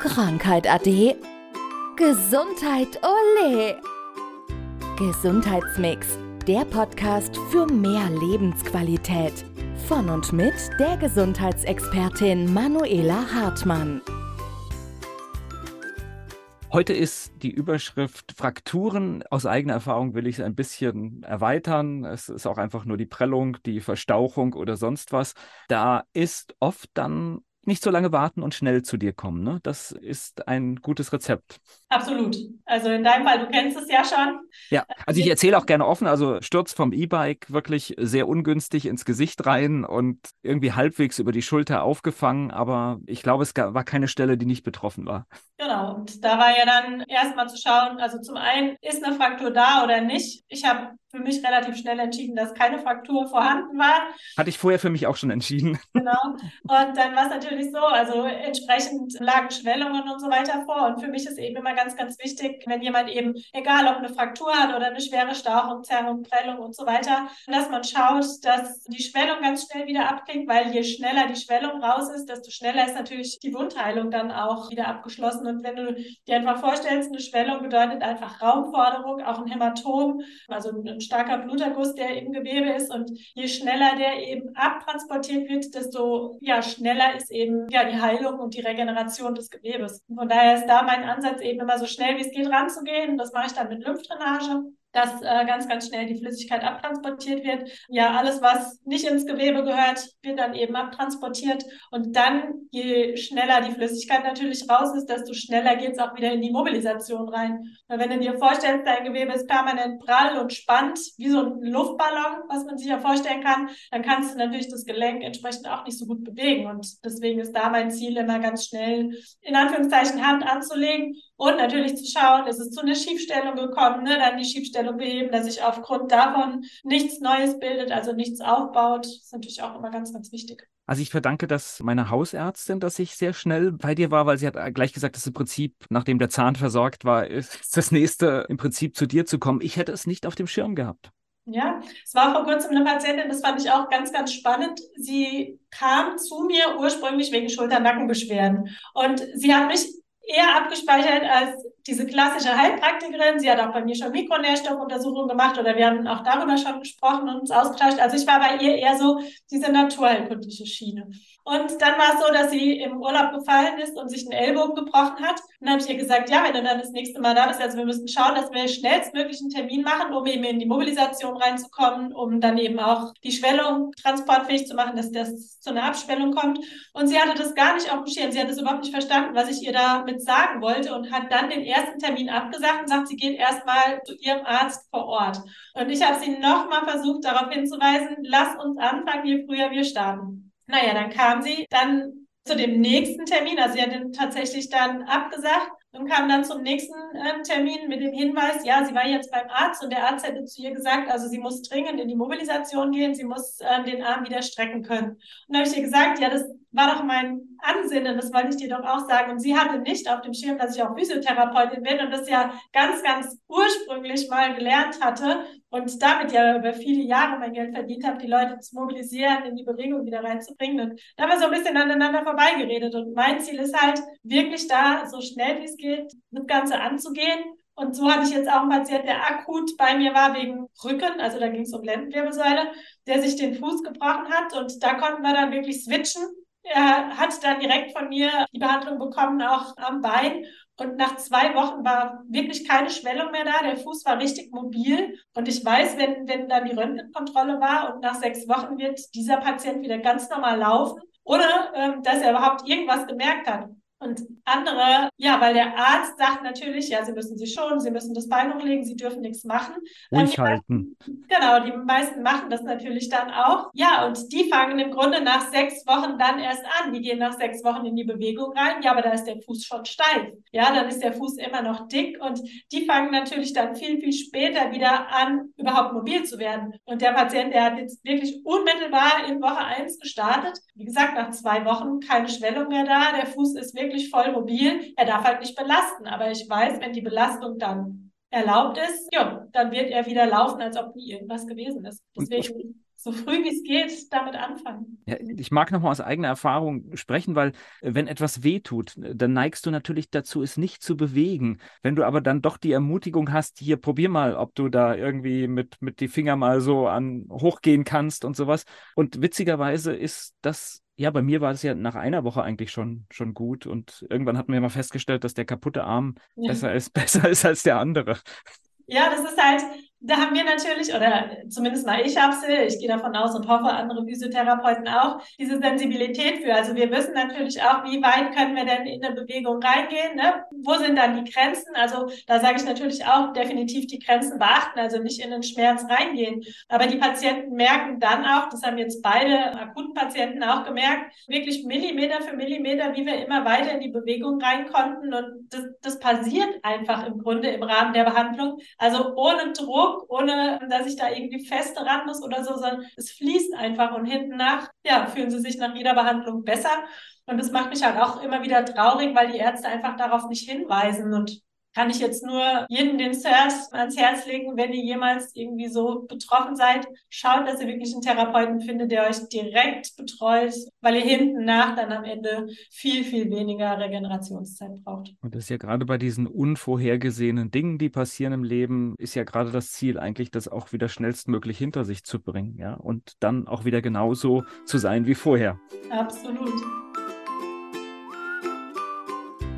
Krankheit ade. Gesundheit ole. Gesundheitsmix, der Podcast für mehr Lebensqualität. Von und mit der Gesundheitsexpertin Manuela Hartmann. Heute ist die Überschrift Frakturen. Aus eigener Erfahrung will ich es ein bisschen erweitern. Es ist auch einfach nur die Prellung, die Verstauchung oder sonst was. Da ist oft dann nicht so lange warten und schnell zu dir kommen. Ne? Das ist ein gutes Rezept. Absolut. Also in deinem Fall, du kennst es ja schon. Ja, also ich erzähle auch gerne offen, also Sturz vom E-Bike wirklich sehr ungünstig ins Gesicht rein und irgendwie halbwegs über die Schulter aufgefangen, aber ich glaube, es war keine Stelle, die nicht betroffen war. Genau, und da war ja dann erstmal zu schauen, also zum einen, ist eine Fraktur da oder nicht? Ich habe für mich relativ schnell entschieden, dass keine Fraktur vorhanden war. Hatte ich vorher für mich auch schon entschieden. Genau. Und dann war es natürlich so, also entsprechend lagen Schwellungen und so weiter vor. Und für mich ist eben immer ganz, ganz wichtig, wenn jemand eben, egal ob eine Fraktur hat oder eine schwere Stauchung, Zerrung, Prellung und so weiter, dass man schaut, dass die Schwellung ganz schnell wieder abklingt, weil je schneller die Schwellung raus ist, desto schneller ist natürlich die Wundheilung dann auch wieder abgeschlossen. Und wenn du dir einfach vorstellst, eine Schwellung bedeutet einfach Raumforderung, auch ein Hämatom, also ein starker Bluterguss, der im Gewebe ist. Und je schneller der eben abtransportiert wird, desto ja, schneller ist eben ja, die Heilung und die Regeneration des Gewebes. Von daher ist da mein Ansatz eben immer so schnell wie es geht ranzugehen. Das mache ich dann mit Lymphdrainage dass äh, ganz, ganz schnell die Flüssigkeit abtransportiert wird. Ja, alles, was nicht ins Gewebe gehört, wird dann eben abtransportiert. Und dann, je schneller die Flüssigkeit natürlich raus ist, desto schneller geht es auch wieder in die Mobilisation rein. Weil wenn du dir vorstellst, dein Gewebe ist permanent prall und spannt, wie so ein Luftballon, was man sich ja vorstellen kann, dann kannst du natürlich das Gelenk entsprechend auch nicht so gut bewegen. Und deswegen ist da mein Ziel immer ganz schnell, in Anführungszeichen, Hand anzulegen und natürlich zu schauen, ist es zu einer Schiefstellung gekommen, ne? dann die Schiefstellung beheben, dass sich aufgrund davon nichts Neues bildet, also nichts aufbaut. Das ist natürlich auch immer ganz, ganz wichtig. Also ich verdanke das meiner Hausärztin, dass ich sehr schnell bei dir war, weil sie hat gleich gesagt, dass im Prinzip, nachdem der Zahn versorgt war, ist das nächste im Prinzip zu dir zu kommen. Ich hätte es nicht auf dem Schirm gehabt. Ja, es war vor kurzem eine Patientin, das fand ich auch ganz, ganz spannend. Sie kam zu mir ursprünglich wegen Schulter-Nackenbeschwerden und sie hat mich eher abgespeichert als diese klassische Heilpraktikerin. Sie hat auch bei mir schon Mikronährstoffuntersuchungen gemacht oder wir haben auch darüber schon gesprochen und uns ausgetauscht. Also ich war bei ihr eher so diese naturheilkundliche Schiene. Und dann war es so, dass sie im Urlaub gefallen ist und sich einen Ellbogen gebrochen hat. Und dann habe ich ihr gesagt, ja, wenn du dann das nächste Mal da bist, also wir müssen schauen, dass wir schnellstmöglich einen Termin machen, um eben in die Mobilisation reinzukommen, um dann eben auch die Schwellung transportfähig zu machen, dass das zu einer Abschwellung kommt. Und sie hatte das gar nicht auf dem Schirm. Sie hat das überhaupt nicht verstanden, was ich ihr damit sagen wollte und hat dann den ersten Termin abgesagt und sagt, sie geht erstmal zu ihrem Arzt vor Ort. Und ich habe sie nochmal versucht, darauf hinzuweisen, lass uns anfangen, je früher wir starten. Naja, dann kam sie dann zu dem nächsten Termin, also sie hat den tatsächlich dann abgesagt und kam dann zum nächsten äh, Termin mit dem Hinweis, ja, sie war jetzt beim Arzt und der Arzt hätte zu ihr gesagt, also sie muss dringend in die Mobilisation gehen, sie muss äh, den Arm wieder strecken können. Und dann habe ich ihr gesagt, ja, das war doch mein Ansinnen, das wollte ich dir doch auch sagen. Und sie hatte nicht auf dem Schirm, dass ich auch Physiotherapeutin bin und das ja ganz, ganz ursprünglich mal gelernt hatte und damit ja über viele Jahre mein Geld verdient habe, die Leute zu mobilisieren, in die Bewegung wieder reinzubringen. Und da haben wir so ein bisschen aneinander vorbeigeredet. Und mein Ziel ist halt, wirklich da so schnell wie es geht, das Ganze anzugehen. Und so hatte ich jetzt auch einen Patienten, der akut bei mir war wegen Rücken, also da ging es um Lendenwirbelsäule, der sich den Fuß gebrochen hat. Und da konnten wir dann wirklich switchen er hat dann direkt von mir die Behandlung bekommen, auch am Bein. Und nach zwei Wochen war wirklich keine Schwellung mehr da. Der Fuß war richtig mobil. Und ich weiß, wenn, wenn dann die Röntgenkontrolle war und nach sechs Wochen wird dieser Patient wieder ganz normal laufen, ohne ähm, dass er überhaupt irgendwas gemerkt hat. Und andere, ja, weil der Arzt sagt natürlich, ja, sie müssen sich schonen, sie müssen das Bein hochlegen, sie dürfen nichts machen. Ruhig halten. genau, die meisten machen das natürlich dann auch. Ja, und die fangen im Grunde nach sechs Wochen dann erst an. Die gehen nach sechs Wochen in die Bewegung rein. Ja, aber da ist der Fuß schon steif. Ja, dann ist der Fuß immer noch dick und die fangen natürlich dann viel, viel später wieder an, überhaupt mobil zu werden. Und der Patient, der hat jetzt wirklich unmittelbar in Woche eins gestartet. Wie gesagt, nach zwei Wochen keine Schwellung mehr da. Der Fuß ist wirklich wirklich voll mobil. Er darf halt nicht belasten. Aber ich weiß, wenn die Belastung dann erlaubt ist, ja, dann wird er wieder laufen, als ob nie irgendwas gewesen ist. Deswegen so früh wie es geht damit anfangen. Ja, ich mag nochmal aus eigener Erfahrung sprechen, weil äh, wenn etwas wehtut, äh, dann neigst du natürlich dazu, es nicht zu bewegen. Wenn du aber dann doch die Ermutigung hast, hier probier mal, ob du da irgendwie mit, mit die Finger mal so an hochgehen kannst und sowas. Und witzigerweise ist das ja, bei mir war es ja nach einer Woche eigentlich schon, schon gut und irgendwann hatten wir mal festgestellt, dass der kaputte Arm ja. besser ist, besser ist als der andere. Ja, das ist halt, da haben wir natürlich, oder zumindest mal ich habe sie, ich gehe davon aus und hoffe, andere Physiotherapeuten auch, diese Sensibilität für. Also wir wissen natürlich auch, wie weit können wir denn in eine Bewegung reingehen, ne? wo sind dann die Grenzen? Also da sage ich natürlich auch, definitiv die Grenzen beachten, also nicht in den Schmerz reingehen. Aber die Patienten merken dann auch, das haben jetzt beide akuten Patienten auch gemerkt, wirklich Millimeter für Millimeter, wie wir immer weiter in die Bewegung rein konnten. Und das, das passiert einfach im Grunde im Rahmen der Behandlung. Also ohne Druck Druck, ohne dass ich da irgendwie fest ran muss oder so, sondern es fließt einfach und hinten nach, ja, fühlen sie sich nach jeder Behandlung besser. Und das macht mich halt auch immer wieder traurig, weil die Ärzte einfach darauf nicht hinweisen. Und kann ich jetzt nur jedem den Herz, ans Herz legen, wenn ihr jemals irgendwie so betroffen seid, schaut, dass ihr wirklich einen Therapeuten findet, der euch direkt betreut, weil ihr hinten nach dann am Ende viel, viel weniger Regenerationszeit braucht. Und das ist ja gerade bei diesen unvorhergesehenen Dingen, die passieren im Leben, ist ja gerade das Ziel eigentlich, das auch wieder schnellstmöglich hinter sich zu bringen, ja, und dann auch wieder genauso zu sein wie vorher. Absolut.